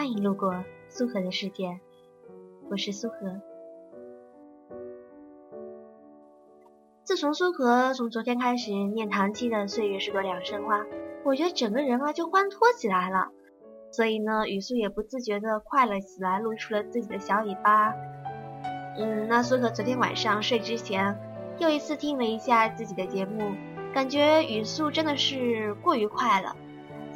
欢迎路过苏荷的世界，我是苏荷。自从苏荷从昨天开始念唐七的《岁月是朵两生花》，我觉得整个人啊就欢脱起来了，所以呢语速也不自觉的快了起来，露出了自己的小尾巴。嗯，那苏荷昨天晚上睡之前又一次听了一下自己的节目，感觉语速真的是过于快了。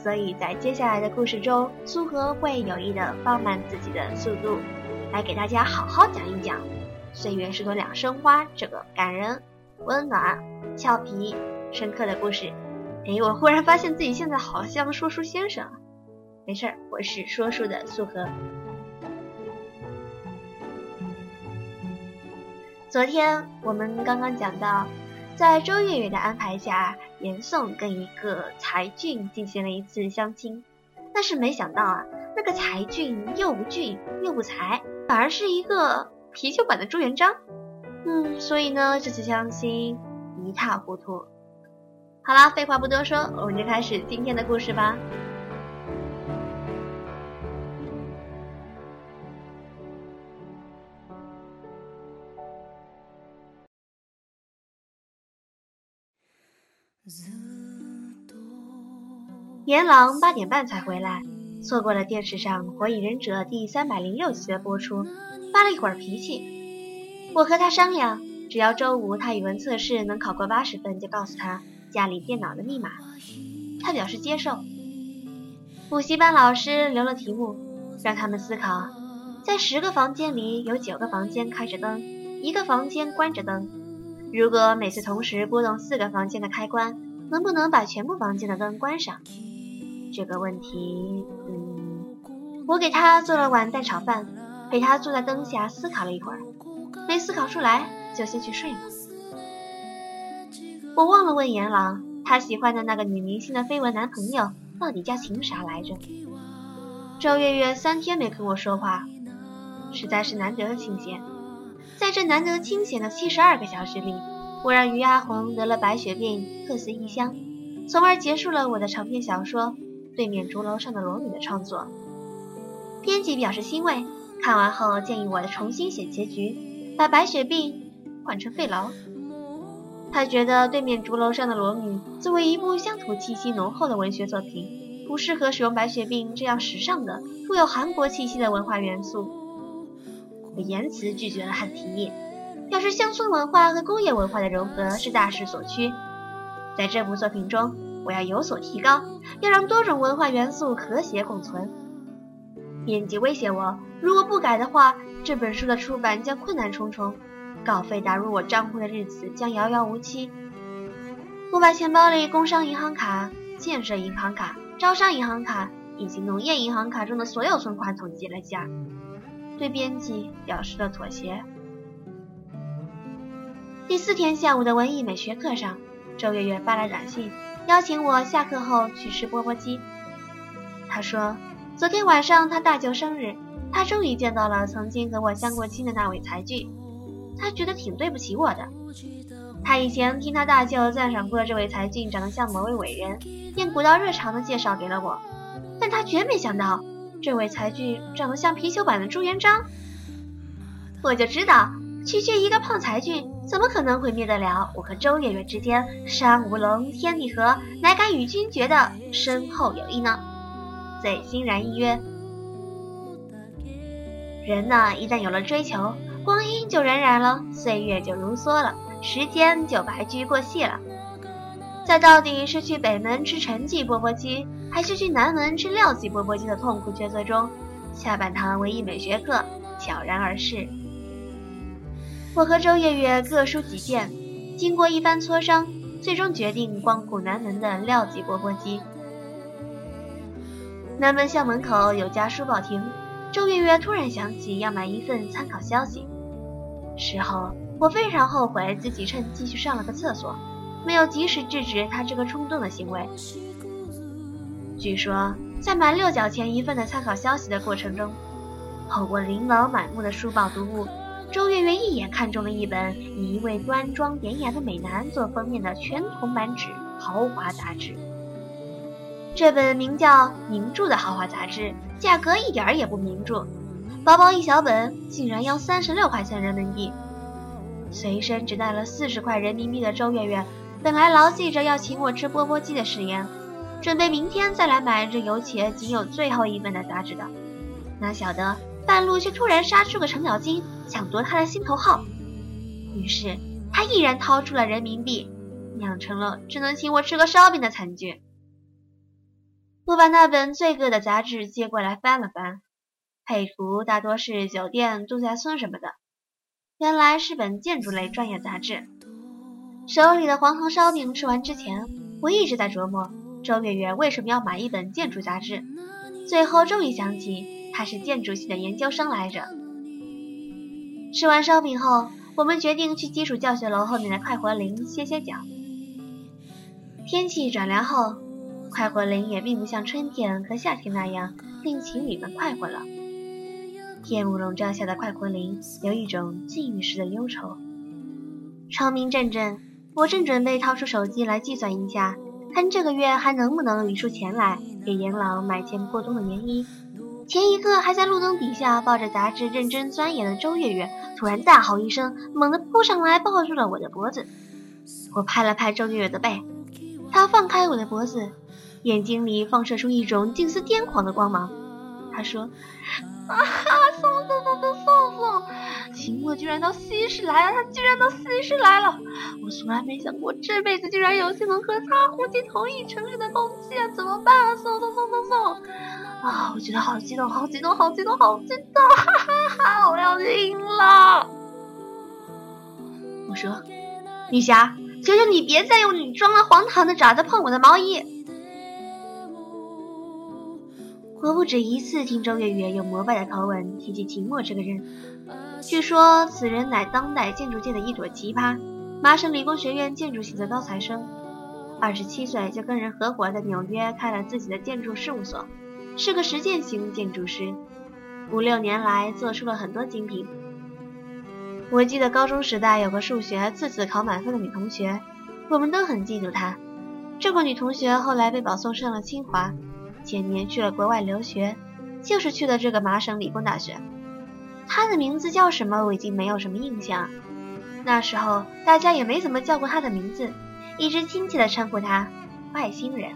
所以在接下来的故事中，苏荷会有意的放慢自己的速度，来给大家好好讲一讲《岁月是朵两生花》这个感人、温暖、俏皮、深刻的故事。哎，我忽然发现自己现在好像说书先生。没事儿，我是说书的苏荷。昨天我们刚刚讲到。在周月月的安排下，严嵩跟一个才俊进行了一次相亲，但是没想到啊，那个才俊又不俊又不才，反而是一个貔貅版的朱元璋。嗯，所以呢，这次相亲一塌糊涂。好啦，废话不多说，我们就开始今天的故事吧。阎郎八点半才回来，错过了电视上《火影忍者》第三百零六集的播出，发了一会儿脾气。我和他商量，只要周五他语文测试能考过八十分，就告诉他家里电脑的密码。他表示接受。补习班老师留了题目，让他们思考：在十个房间里，有九个房间开着灯，一个房间关着灯。如果每次同时拨动四个房间的开关，能不能把全部房间的灯关上？这个问题，嗯，我给他做了碗蛋炒饭，陪他坐在灯下思考了一会儿，没思考出来就先去睡了。我忘了问阎王，他喜欢的那个女明星的绯闻男朋友到底叫秦啥来着？周月月三天没跟我说话，实在是难得的清闲。在这难得清闲的七十二个小时里，我让于阿红得了白血病，各自异乡，从而结束了我的长篇小说《对面竹楼上的裸女》的创作。编辑表示欣慰，看完后建议我重新写结局，把白血病换成肺痨。他觉得《对面竹楼上的裸女》作为一部乡土气息浓厚的文学作品，不适合使用白血病这样时尚的、富有韩国气息的文化元素。我言辞拒绝了他的提议，表示乡村文化和工业文化的融合是大势所趋。在这部作品中，我要有所提高，要让多种文化元素和谐共存。编辑威胁我，如果不改的话，这本书的出版将困难重重，稿费打入我账户的日子将遥遥无期。我把钱包里工商银行卡、建设银行卡、招商银行卡以及农业银行卡中的所有存款统计了下。对编辑表示了妥协。第四天下午的文艺美学课上，周月月发来短信，邀请我下课后去吃钵钵鸡。他说，昨天晚上他大舅生日，他终于见到了曾经和我相过亲的那位才俊，他觉得挺对不起我的。他以前听他大舅赞赏过这位才俊长得像某位伟人，便古道热肠的介绍给了我，但他绝没想到。这位才俊长得像貔貅版的朱元璋，我就知道区区一个胖才俊，怎么可能毁灭得了我和周月月之间山无棱，天地合，乃敢与君绝的深厚友谊呢？遂欣然一约。人呢，一旦有了追求，光阴就荏苒了，岁月就如梭了，时间就白驹过隙了。在到底是去北门吃陈记钵钵鸡，还是去南门吃廖记钵钵鸡的痛苦抉择中，下半堂文艺美学课悄然而逝。我和周月月各抒己见，经过一番磋商，最终决定光顾南门的廖记钵钵鸡。南门校门口有家书报亭，周月月突然想起要买一份参考消息。事后，我非常后悔自己趁机去上了个厕所。没有及时制止他这个冲动的行为。据说，在买六角钱一份的参考消息的过程中，透过琳琅满目的书报读物，周月月一眼看中了一本以一位端庄典雅的美男做封面的全铜版纸豪华杂志。这本名叫《名著》的豪华杂志，价格一点儿也不名著，薄薄一小本，竟然要三十六块钱人民币。随身只带了四十块人民币的周月月，本来牢记着要请我吃钵钵鸡的誓言，准备明天再来买这有且仅有最后一本的杂志的，哪晓得半路却突然杀出个程咬金，抢夺他的心头好。于是他毅然掏出了人民币，酿成了只能请我吃个烧饼的惨剧。我把那本罪恶的杂志接过来翻了翻，配图大多是酒店、度假村什么的，原来是本建筑类专业杂志。手里的黄藤烧饼吃完之前，我一直在琢磨周月月为什么要买一本建筑杂志。最后终于想起，她是建筑系的研究生来着。吃完烧饼后，我们决定去基础教学楼后面的快活林歇歇脚。天气转凉后。快活林也并不像春天和夏天那样令情侣们快活了。夜幕笼罩下的快活林有一种禁欲式的忧愁。长明阵阵，我正准备掏出手机来计算一下，看这个月还能不能理出钱来给阎郎买件过冬的棉衣。前一刻还在路灯底下抱着杂志认真钻研的周月月，突然大吼一声，猛地扑上来抱住了我的脖子。我拍了拍周月月的背，她放开我的脖子。眼睛里放射出一种近似癫狂的光芒。他说：“啊，哈，送送送送送送，秦墨居然到西市来了！他居然到西市来了！我从来没想过这辈子居然有幸能和他呼吸同一城市的空气啊！怎么办啊？送送送送送！啊，我觉得好激动，好激动，好激动，好激动！哈哈哈，我要赢了！”我说：“女侠，求求你别再用你装了黄糖的爪子碰我的毛衣！”我不止一次听周月月用膜拜的口吻提起秦墨这个人，据说此人乃当代建筑界的一朵奇葩，麻省理工学院建筑系的高材生，二十七岁就跟人合伙在纽约开了自己的建筑事务所，是个实践型建筑师，五六年来做出了很多精品。我记得高中时代有个数学次次考满分的女同学，我们都很嫉妒她。这个女同学后来被保送上了清华。前年去了国外留学，就是去了这个麻省理工大学。他的名字叫什么？我已经没有什么印象。那时候大家也没怎么叫过他的名字，一直亲切地称呼他“外星人”。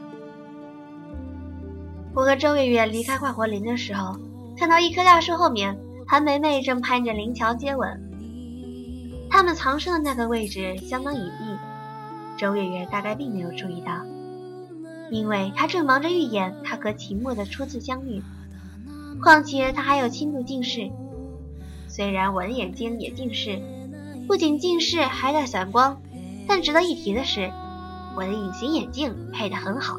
我和周月月离开快活林的时候，看到一棵大树后面，韩梅梅正攀着林桥接吻。他们藏身的那个位置相当隐蔽，周月月大概并没有注意到。因为他正忙着预演他和秦墨的初次相遇，况且他还有轻度近视。虽然我的眼睛也近视，不仅近视还带散光，但值得一提的是，我的隐形眼镜配得很好。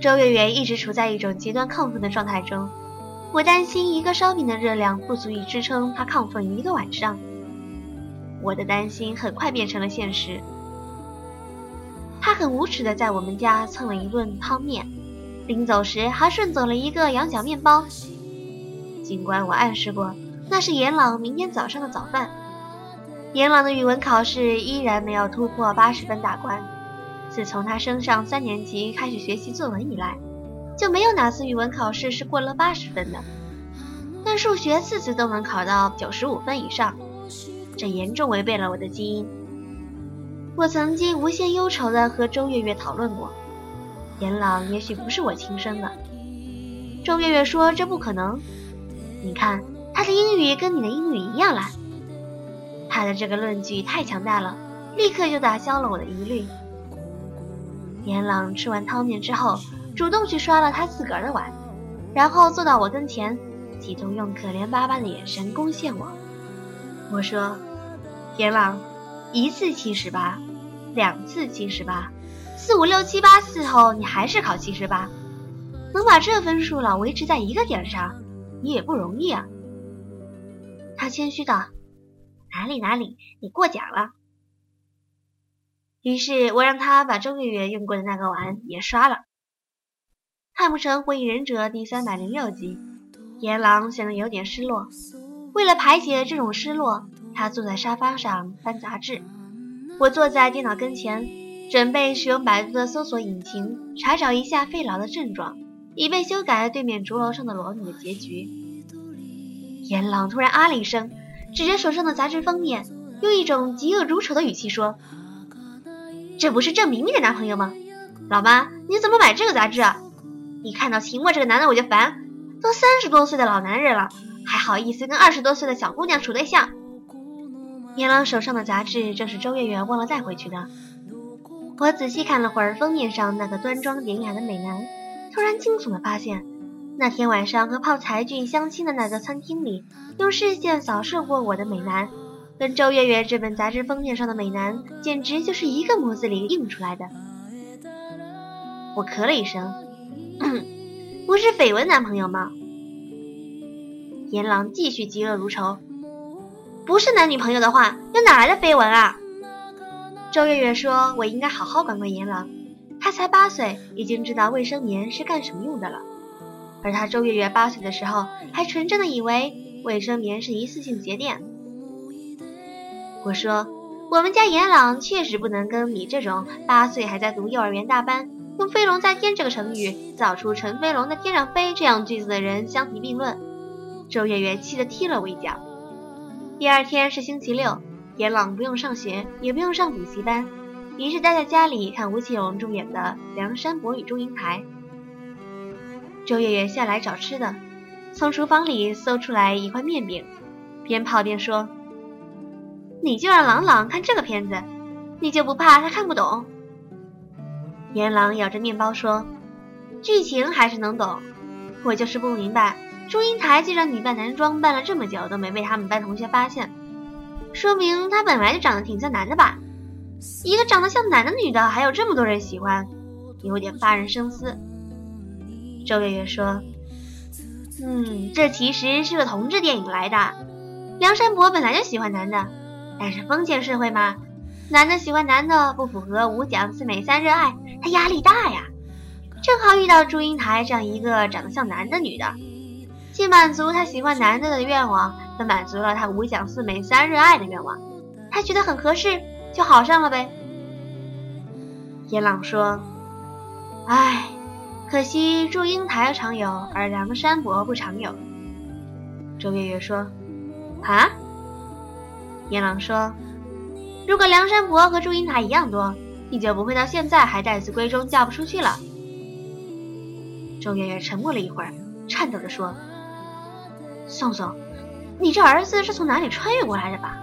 周月月一直处在一种极端亢奋的状态中，我担心一个烧饼的热量不足以支撑他亢奋一个晚上。我的担心很快变成了现实。他很无耻的在我们家蹭了一顿汤面，临走时还顺走了一个羊角面包。尽管我暗示过那是严朗明天早上的早饭，严朗的语文考试依然没有突破八十分大关。自从他升上三年级开始学习作文以来，就没有哪次语文考试是过了八十分的。但数学次次都能考到九十五分以上，这严重违背了我的基因。我曾经无限忧愁地和周月月讨论过，严朗也许不是我亲生的。周月月说这不可能，你看他的英语跟你的英语一样烂。他的这个论据太强大了，立刻就打消了我的疑虑。严朗吃完汤面之后，主动去刷了他自个儿的碗，然后坐到我跟前，企图用可怜巴巴的眼神攻陷我。我说，严朗。一次七十八，两次七十八，四五六七八次后你还是考七十八，能把这分数老维持在一个点上，你也不容易啊。他谦虚道：“哪里哪里，你过奖了。”于是我让他把周月月用过的那个碗也刷了。看不成《火影忍者》第三百零六集，野狼显得有点失落。为了排解这种失落。他坐在沙发上翻杂志，我坐在电脑跟前，准备使用百度的搜索引擎查找一下肺痨的症状，以便修改对面竹楼上的裸女的结局。严朗突然啊了一声，指着手上的杂志封面，用一种嫉恶如仇的语气说：“这不是郑明明的男朋友吗？老妈，你怎么买这个杂志啊？一看到秦墨这个男的我就烦，都三十多岁的老男人了，还好意思跟二十多岁的小姑娘处对象。”严朗手上的杂志正是周月月忘了带回去的。我仔细看了会儿封面上那个端庄典雅的美男，突然惊悚的发现，那天晚上和泡才俊相亲的那个餐厅里，用视线扫射过我的美男，跟周月月这本杂志封面上的美男，简直就是一个模子里印出来的。我咳了一声，不是绯闻男朋友吗？阎狼继续嫉恶如仇，不是男女朋友的话，又哪来的绯闻啊？周月月说：“我应该好好管管严狼，他才八岁，已经知道卫生棉是干什么用的了。而他周月月八岁的时候，还纯真的以为卫生棉是一次性节电。”我说：“我们家严朗确实不能跟你这种八岁还在读幼儿园大班，用‘飞龙在天’这个成语造出‘陈飞龙在天上飞’这样句子的人相提并论。”周月月气得踢了我一脚。第二天是星期六。严朗不用上学，也不用上补习班，于是待在家里看吴奇隆主演的《梁山伯与祝英台》。周月月下来找吃的，从厨房里搜出来一块面饼，边泡边说：“你就让朗朗看这个片子，你就不怕他看不懂？”严朗咬着面包说：“剧情还是能懂，我就是不明白，祝英台既然女扮男装扮了这么久都没被他们班同学发现。”说明她本来就长得挺像男的吧？一个长得像男的女的，还有这么多人喜欢，有点发人深思。周月月说：“嗯，这其实是个同志电影来的。梁山伯本来就喜欢男的，但是封建社会嘛，男的喜欢男的不符合五讲四美三热爱，他压力大呀。正好遇到祝英台这样一个长得像男的女的，既满足他喜欢男的的愿望。”又满足了他五讲四美三热爱的愿望，他觉得很合适，就好上了呗。严朗说：“唉，可惜祝英台常有，而梁山伯不常有。”周月月说：“啊？”严朗说：“如果梁山伯和祝英台一样多，你就不会到现在还待字闺中嫁不出去了。”周月月沉默了一会儿，颤抖着说：“宋宋。”你这儿子是从哪里穿越过来的吧？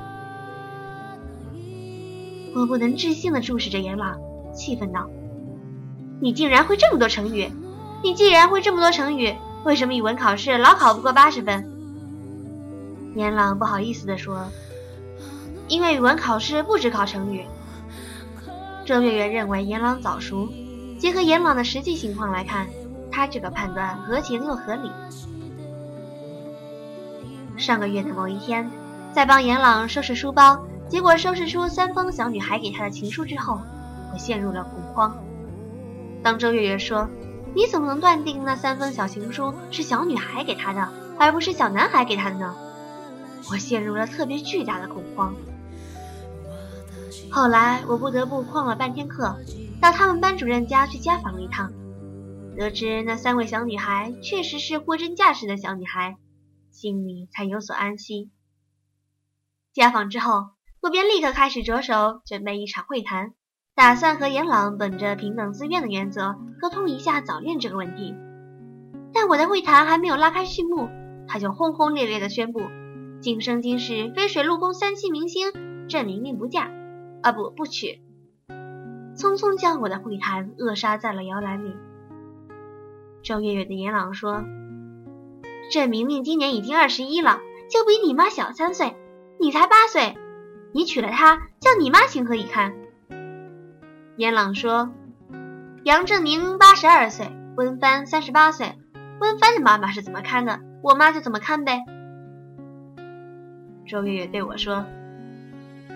我不能置信的注视着阎朗，气愤道：“你竟然会这么多成语！你既然会这么多成语，为什么语文考试老考不过八十分？”阎朗不好意思的说：“因为语文考试不只考成语。”周月月认为阎朗早熟，结合阎朗的实际情况来看，他这个判断合情又合理。上个月的某一天，在帮严朗收拾书包，结果收拾出三封小女孩给他的情书之后，我陷入了恐慌。当周月月说：“你怎么能断定那三封小情书是小女孩给他的，而不是小男孩给他的呢？”我陷入了特别巨大的恐慌。后来我不得不旷了半天课，到他们班主任家去家访了一趟，得知那三位小女孩确实是货真价实的小女孩。心里才有所安息。家访之后，我便立刻开始着手准备一场会谈，打算和严朗本着平等自愿的原则沟通一下早恋这个问题。但我的会谈还没有拉开序幕，他就轰轰烈烈地宣布：今生今世非水陆空三栖明星郑明明不嫁，啊不不娶。匆匆将我的会谈扼杀在了摇篮里。周月月的严朗说。郑明明今年已经二十一了，就比你妈小三岁，你才八岁，你娶了她，叫你妈情何以堪？严朗说：“杨振宁八十二岁，温帆三十八岁，温帆的妈妈是怎么看的，我妈就怎么看呗。”周月月对我说：“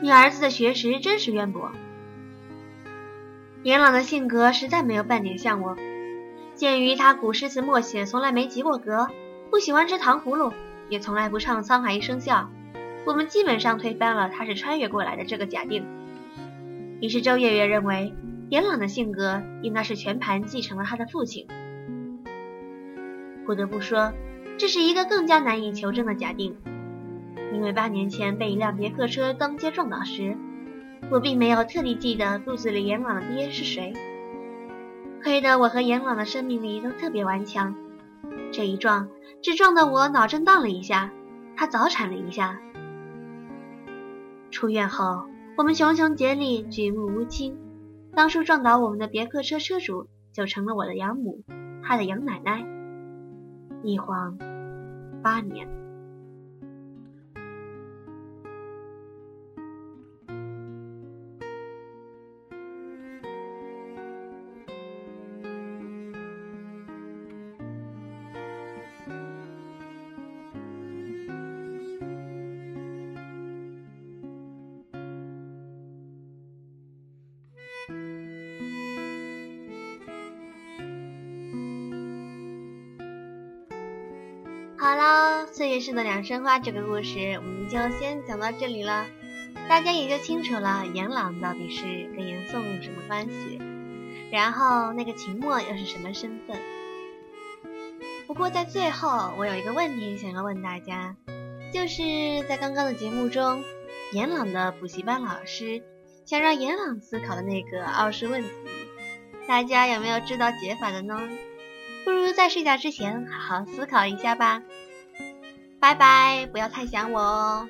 你儿子的学识真是渊博。”严朗的性格实在没有半点像我，鉴于他古诗词默写从来没及过格。不喜欢吃糖葫芦，也从来不唱《沧海一声笑》。我们基本上推翻了他是穿越过来的这个假定。于是周月月认为，严朗的性格应该是全盘继承了他的父亲。不得不说，这是一个更加难以求证的假定，因为八年前被一辆别克车当街撞倒时，我并没有特地记得肚子里严朗的爹是谁。亏得我和严朗的生命力都特别顽强，这一撞只撞得我脑震荡了一下，他早产了一下。出院后，我们熊熊竭力，举目无亲。当初撞倒我们的别克车车主，就成了我的养母，他的养奶奶。一晃八年。好了，岁月式的两生花这个故事我们就先讲到这里了，大家也就清楚了严朗到底是跟严宋什么关系，然后那个秦墨又是什么身份。不过在最后，我有一个问题想要问大家，就是在刚刚的节目中，严朗的补习班老师想让严朗思考的那个奥数问题，大家有没有知道解法的呢？不如在睡觉之前好好思考一下吧。拜拜，不要太想我哦。